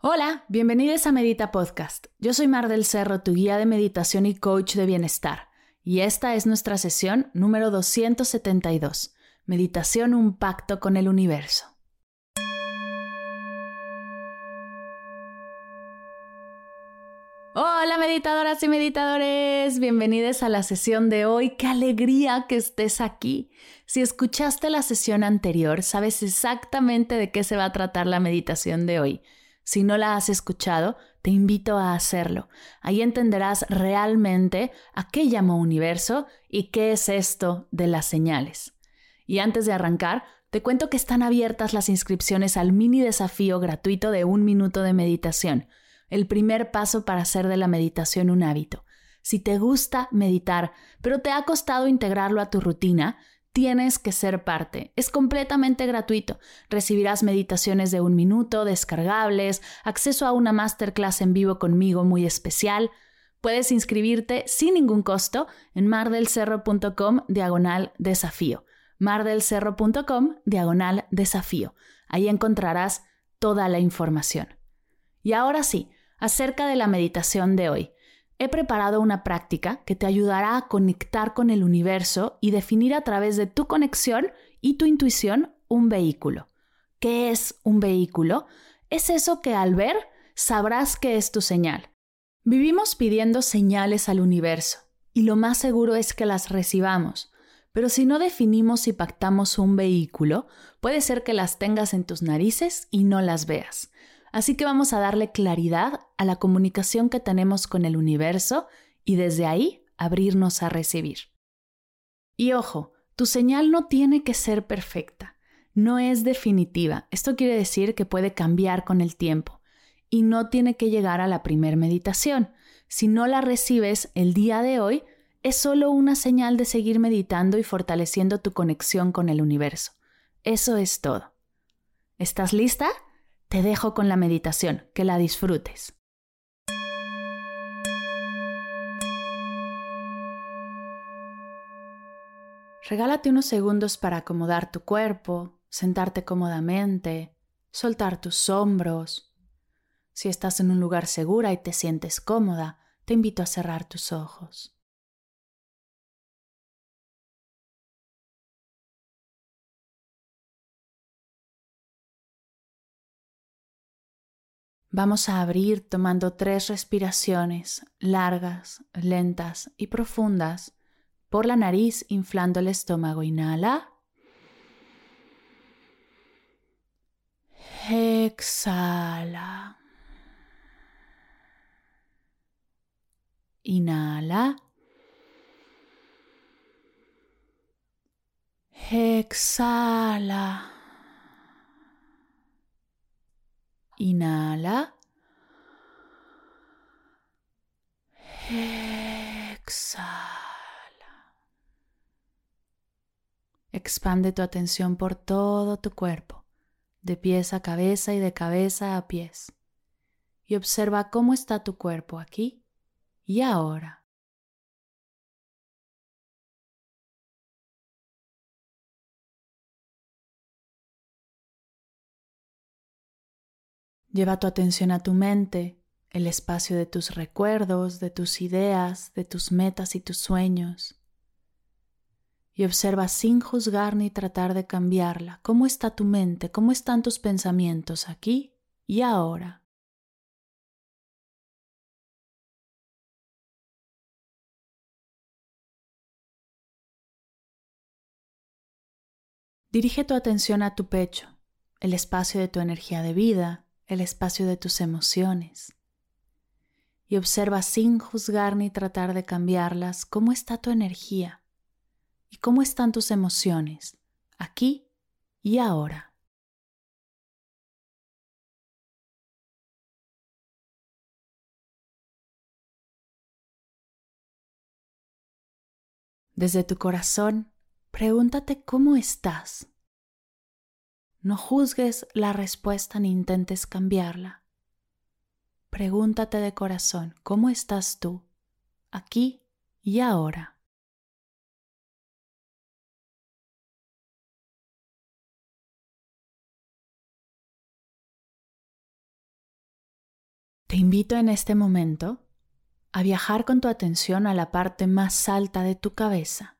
Hola, bienvenidos a Medita Podcast. Yo soy Mar del Cerro, tu guía de meditación y coach de bienestar. Y esta es nuestra sesión número 272, Meditación un pacto con el universo. Hola meditadoras y meditadores, bienvenidos a la sesión de hoy. Qué alegría que estés aquí. Si escuchaste la sesión anterior, sabes exactamente de qué se va a tratar la meditación de hoy. Si no la has escuchado, te invito a hacerlo. Ahí entenderás realmente a qué llamó universo y qué es esto de las señales. Y antes de arrancar, te cuento que están abiertas las inscripciones al mini desafío gratuito de un minuto de meditación, el primer paso para hacer de la meditación un hábito. Si te gusta meditar, pero te ha costado integrarlo a tu rutina, tienes que ser parte. Es completamente gratuito. Recibirás meditaciones de un minuto, descargables, acceso a una masterclass en vivo conmigo muy especial. Puedes inscribirte sin ningún costo en mardelcerro.com diagonal desafío. mardelcerro.com diagonal desafío. Ahí encontrarás toda la información. Y ahora sí, acerca de la meditación de hoy he preparado una práctica que te ayudará a conectar con el universo y definir a través de tu conexión y tu intuición un vehículo. ¿Qué es un vehículo? Es eso que al ver sabrás que es tu señal. Vivimos pidiendo señales al universo y lo más seguro es que las recibamos. Pero si no definimos y pactamos un vehículo, puede ser que las tengas en tus narices y no las veas. Así que vamos a darle claridad a la comunicación que tenemos con el universo y desde ahí abrirnos a recibir. Y ojo, tu señal no tiene que ser perfecta, no es definitiva. Esto quiere decir que puede cambiar con el tiempo y no tiene que llegar a la primer meditación. Si no la recibes el día de hoy, es solo una señal de seguir meditando y fortaleciendo tu conexión con el universo. Eso es todo. ¿Estás lista? Te dejo con la meditación, que la disfrutes. Regálate unos segundos para acomodar tu cuerpo, sentarte cómodamente, soltar tus hombros. Si estás en un lugar segura y te sientes cómoda, te invito a cerrar tus ojos. Vamos a abrir tomando tres respiraciones largas, lentas y profundas por la nariz, inflando el estómago. Inhala. Exhala. Inhala. Exhala. Inhala. Exhala. Expande tu atención por todo tu cuerpo, de pies a cabeza y de cabeza a pies. Y observa cómo está tu cuerpo aquí y ahora. Lleva tu atención a tu mente, el espacio de tus recuerdos, de tus ideas, de tus metas y tus sueños. Y observa sin juzgar ni tratar de cambiarla cómo está tu mente, cómo están tus pensamientos aquí y ahora. Dirige tu atención a tu pecho, el espacio de tu energía de vida, el espacio de tus emociones y observa sin juzgar ni tratar de cambiarlas cómo está tu energía y cómo están tus emociones aquí y ahora. Desde tu corazón, pregúntate cómo estás. No juzgues la respuesta ni intentes cambiarla. Pregúntate de corazón, ¿cómo estás tú, aquí y ahora? Te invito en este momento a viajar con tu atención a la parte más alta de tu cabeza.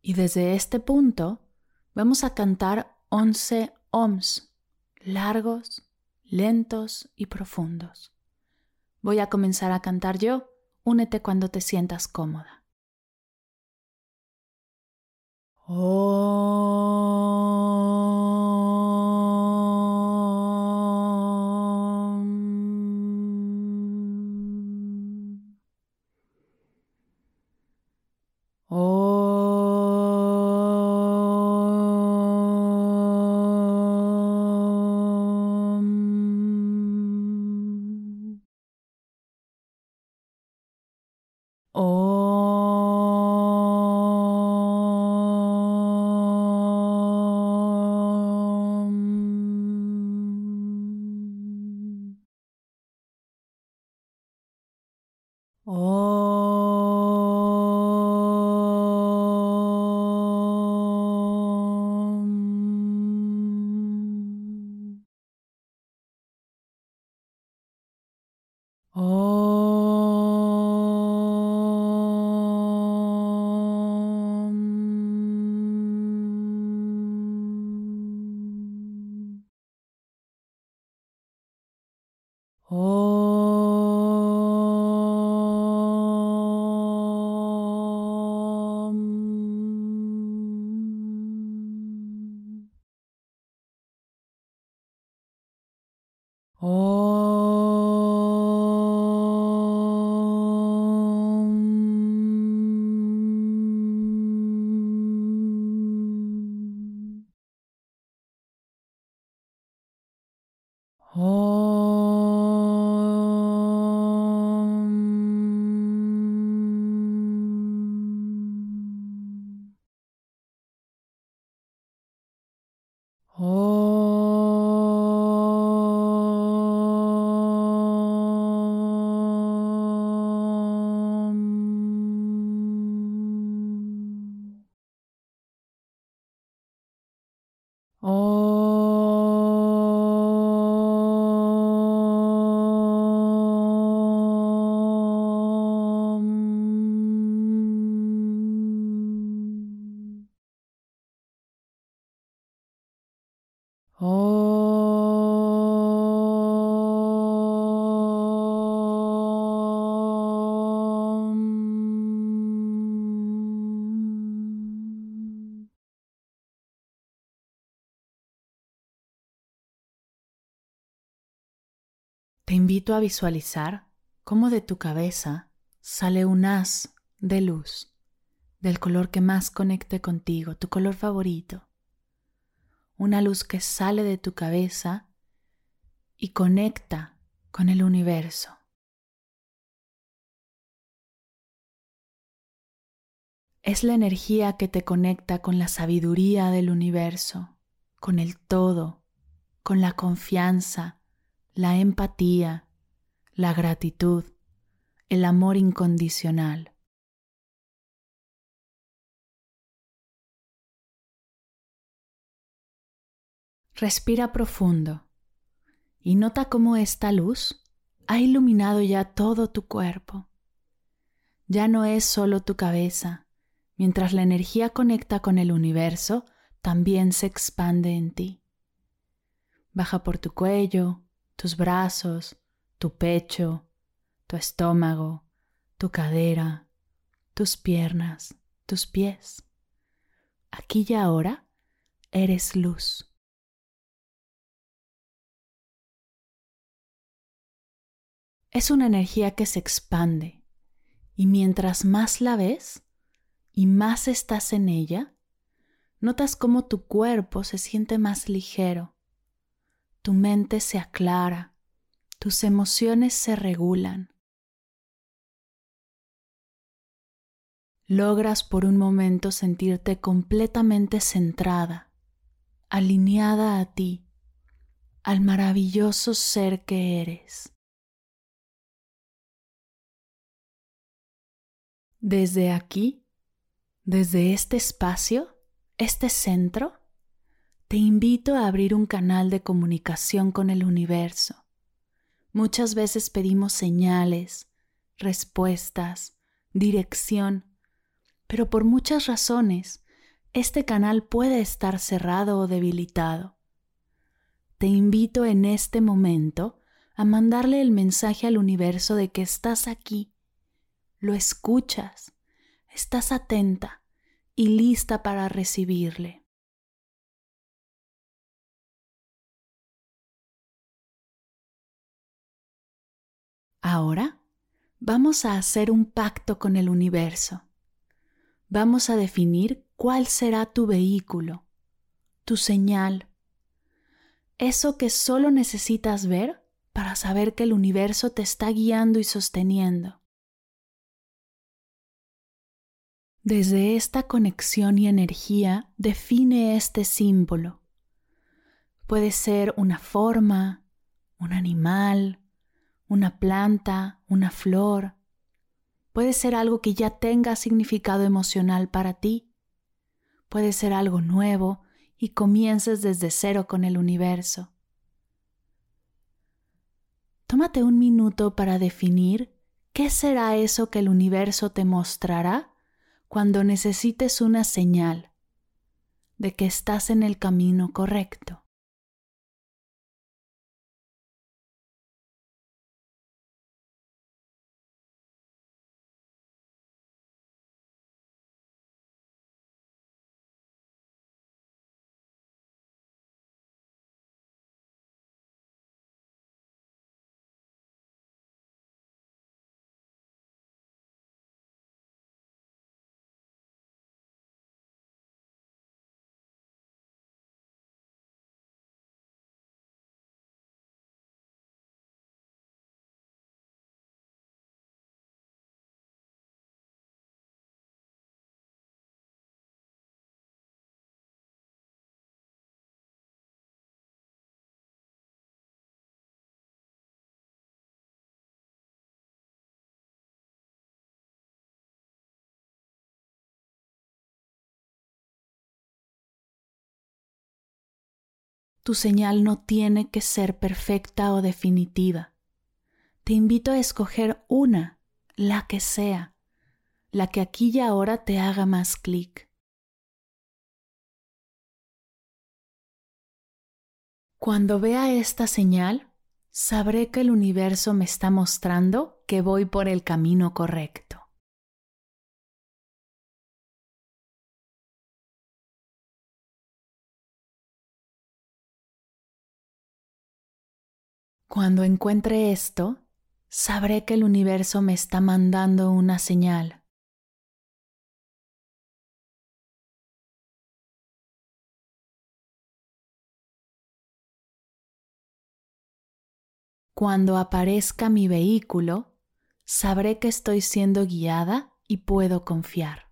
Y desde este punto vamos a cantar 11 ohms, largos, lentos y profundos. Voy a comenzar a cantar yo, únete cuando te sientas cómoda. 哦 Te invito a visualizar cómo de tu cabeza sale un haz de luz del color que más conecte contigo, tu color favorito. Una luz que sale de tu cabeza y conecta con el universo. Es la energía que te conecta con la sabiduría del universo, con el todo, con la confianza, la empatía, la gratitud, el amor incondicional. Respira profundo y nota cómo esta luz ha iluminado ya todo tu cuerpo. Ya no es solo tu cabeza, mientras la energía conecta con el universo, también se expande en ti. Baja por tu cuello, tus brazos, tu pecho, tu estómago, tu cadera, tus piernas, tus pies. Aquí y ahora eres luz. Es una energía que se expande y mientras más la ves y más estás en ella, notas cómo tu cuerpo se siente más ligero tu mente se aclara, tus emociones se regulan. logras por un momento sentirte completamente centrada, alineada a ti, al maravilloso ser que eres. Desde aquí, desde este espacio, este centro, te invito a abrir un canal de comunicación con el universo. Muchas veces pedimos señales, respuestas, dirección, pero por muchas razones este canal puede estar cerrado o debilitado. Te invito en este momento a mandarle el mensaje al universo de que estás aquí, lo escuchas, estás atenta y lista para recibirle. Ahora vamos a hacer un pacto con el universo. Vamos a definir cuál será tu vehículo, tu señal, eso que solo necesitas ver para saber que el universo te está guiando y sosteniendo. Desde esta conexión y energía define este símbolo. Puede ser una forma, un animal, una planta, una flor. Puede ser algo que ya tenga significado emocional para ti. Puede ser algo nuevo y comiences desde cero con el universo. Tómate un minuto para definir qué será eso que el universo te mostrará cuando necesites una señal de que estás en el camino correcto. Tu señal no tiene que ser perfecta o definitiva. Te invito a escoger una, la que sea, la que aquí y ahora te haga más clic. Cuando vea esta señal, sabré que el universo me está mostrando que voy por el camino correcto. Cuando encuentre esto, sabré que el universo me está mandando una señal. Cuando aparezca mi vehículo, sabré que estoy siendo guiada y puedo confiar.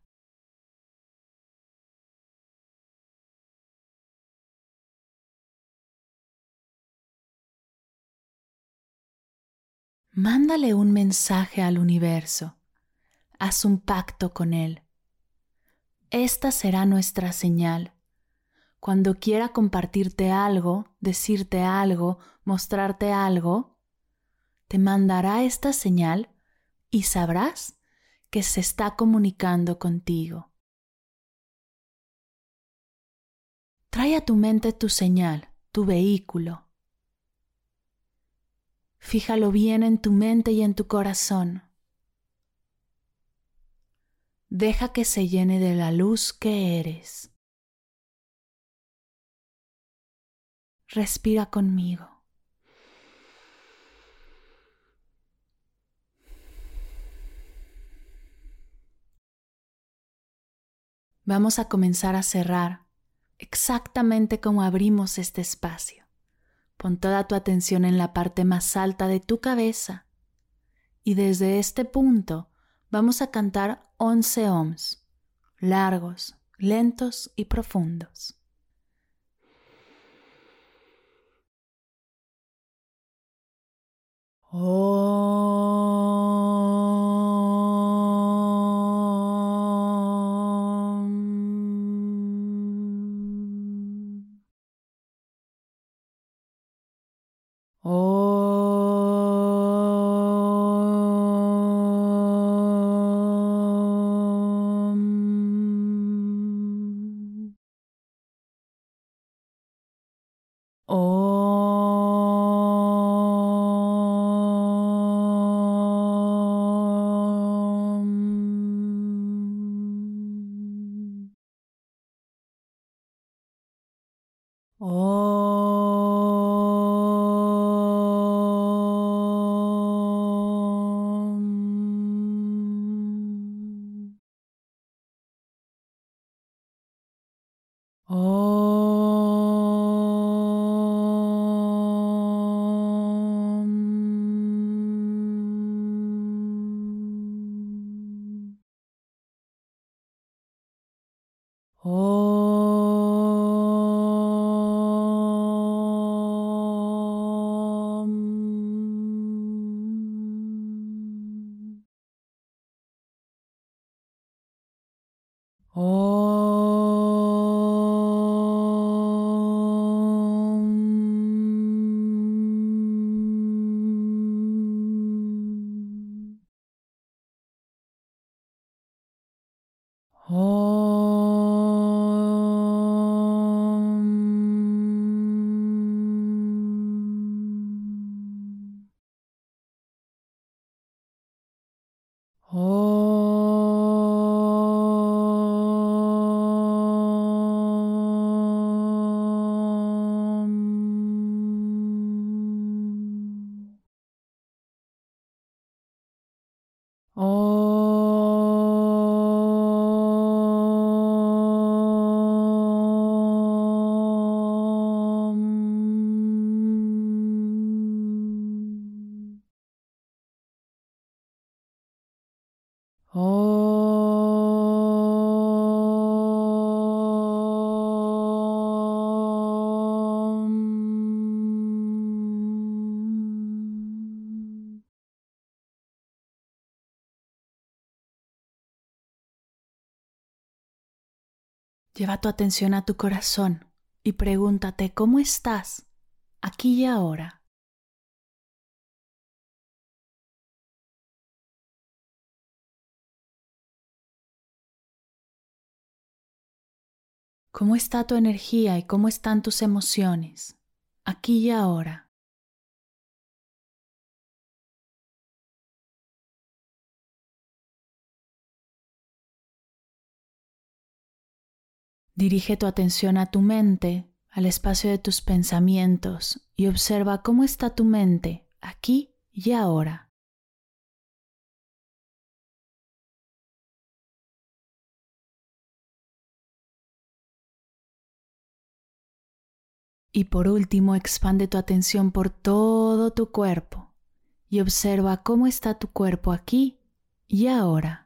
Mándale un mensaje al universo. Haz un pacto con él. Esta será nuestra señal. Cuando quiera compartirte algo, decirte algo, mostrarte algo, te mandará esta señal y sabrás que se está comunicando contigo. Trae a tu mente tu señal, tu vehículo, Fíjalo bien en tu mente y en tu corazón. Deja que se llene de la luz que eres. Respira conmigo. Vamos a comenzar a cerrar exactamente como abrimos este espacio. Pon toda tu atención en la parte más alta de tu cabeza y desde este punto vamos a cantar 11 ohms, largos, lentos y profundos. Lleva tu atención a tu corazón y pregúntate cómo estás aquí y ahora. ¿Cómo está tu energía y cómo están tus emociones aquí y ahora? Dirige tu atención a tu mente, al espacio de tus pensamientos y observa cómo está tu mente aquí y ahora. Y por último, expande tu atención por todo tu cuerpo y observa cómo está tu cuerpo aquí y ahora.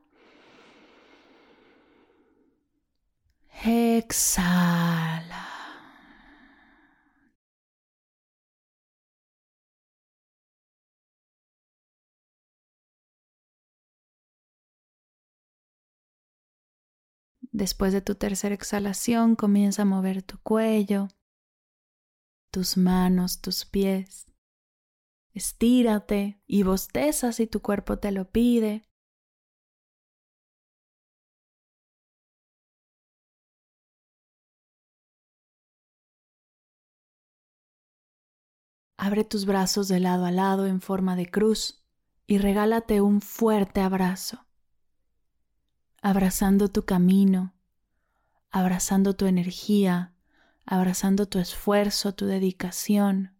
Exhala. Después de tu tercera exhalación, comienza a mover tu cuello, tus manos, tus pies. Estírate y bosteza si tu cuerpo te lo pide. Abre tus brazos de lado a lado en forma de cruz y regálate un fuerte abrazo. Abrazando tu camino, abrazando tu energía, abrazando tu esfuerzo, tu dedicación,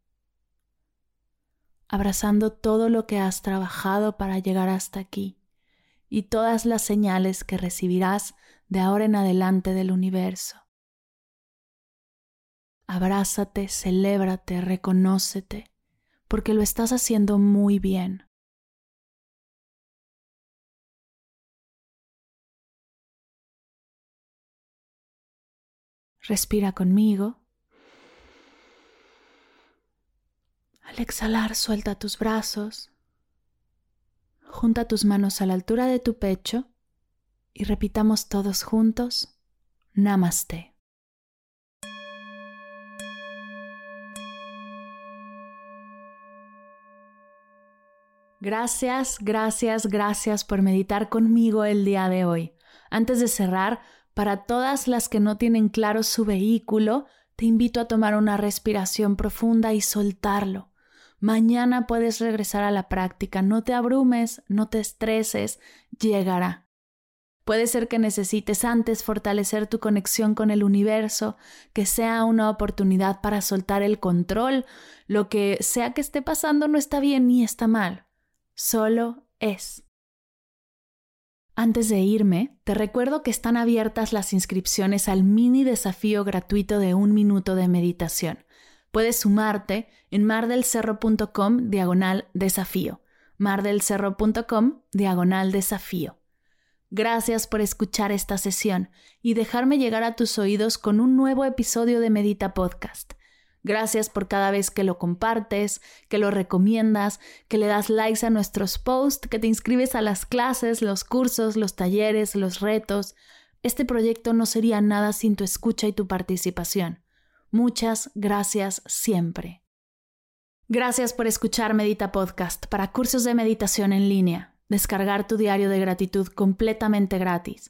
abrazando todo lo que has trabajado para llegar hasta aquí y todas las señales que recibirás de ahora en adelante del universo. Abrázate, celébrate, reconócete, porque lo estás haciendo muy bien. Respira conmigo. Al exhalar, suelta tus brazos. Junta tus manos a la altura de tu pecho y repitamos todos juntos. Namaste. Gracias, gracias, gracias por meditar conmigo el día de hoy. Antes de cerrar, para todas las que no tienen claro su vehículo, te invito a tomar una respiración profunda y soltarlo. Mañana puedes regresar a la práctica, no te abrumes, no te estreses, llegará. Puede ser que necesites antes fortalecer tu conexión con el universo, que sea una oportunidad para soltar el control. Lo que sea que esté pasando no está bien ni está mal solo es. Antes de irme, te recuerdo que están abiertas las inscripciones al mini desafío gratuito de un minuto de meditación. Puedes sumarte en mardelcerro.com diagonal desafío. mardelcerro.com diagonal desafío. Gracias por escuchar esta sesión y dejarme llegar a tus oídos con un nuevo episodio de Medita Podcast. Gracias por cada vez que lo compartes, que lo recomiendas, que le das likes a nuestros posts, que te inscribes a las clases, los cursos, los talleres, los retos. Este proyecto no sería nada sin tu escucha y tu participación. Muchas gracias siempre. Gracias por escuchar Medita Podcast para cursos de meditación en línea. Descargar tu diario de gratitud completamente gratis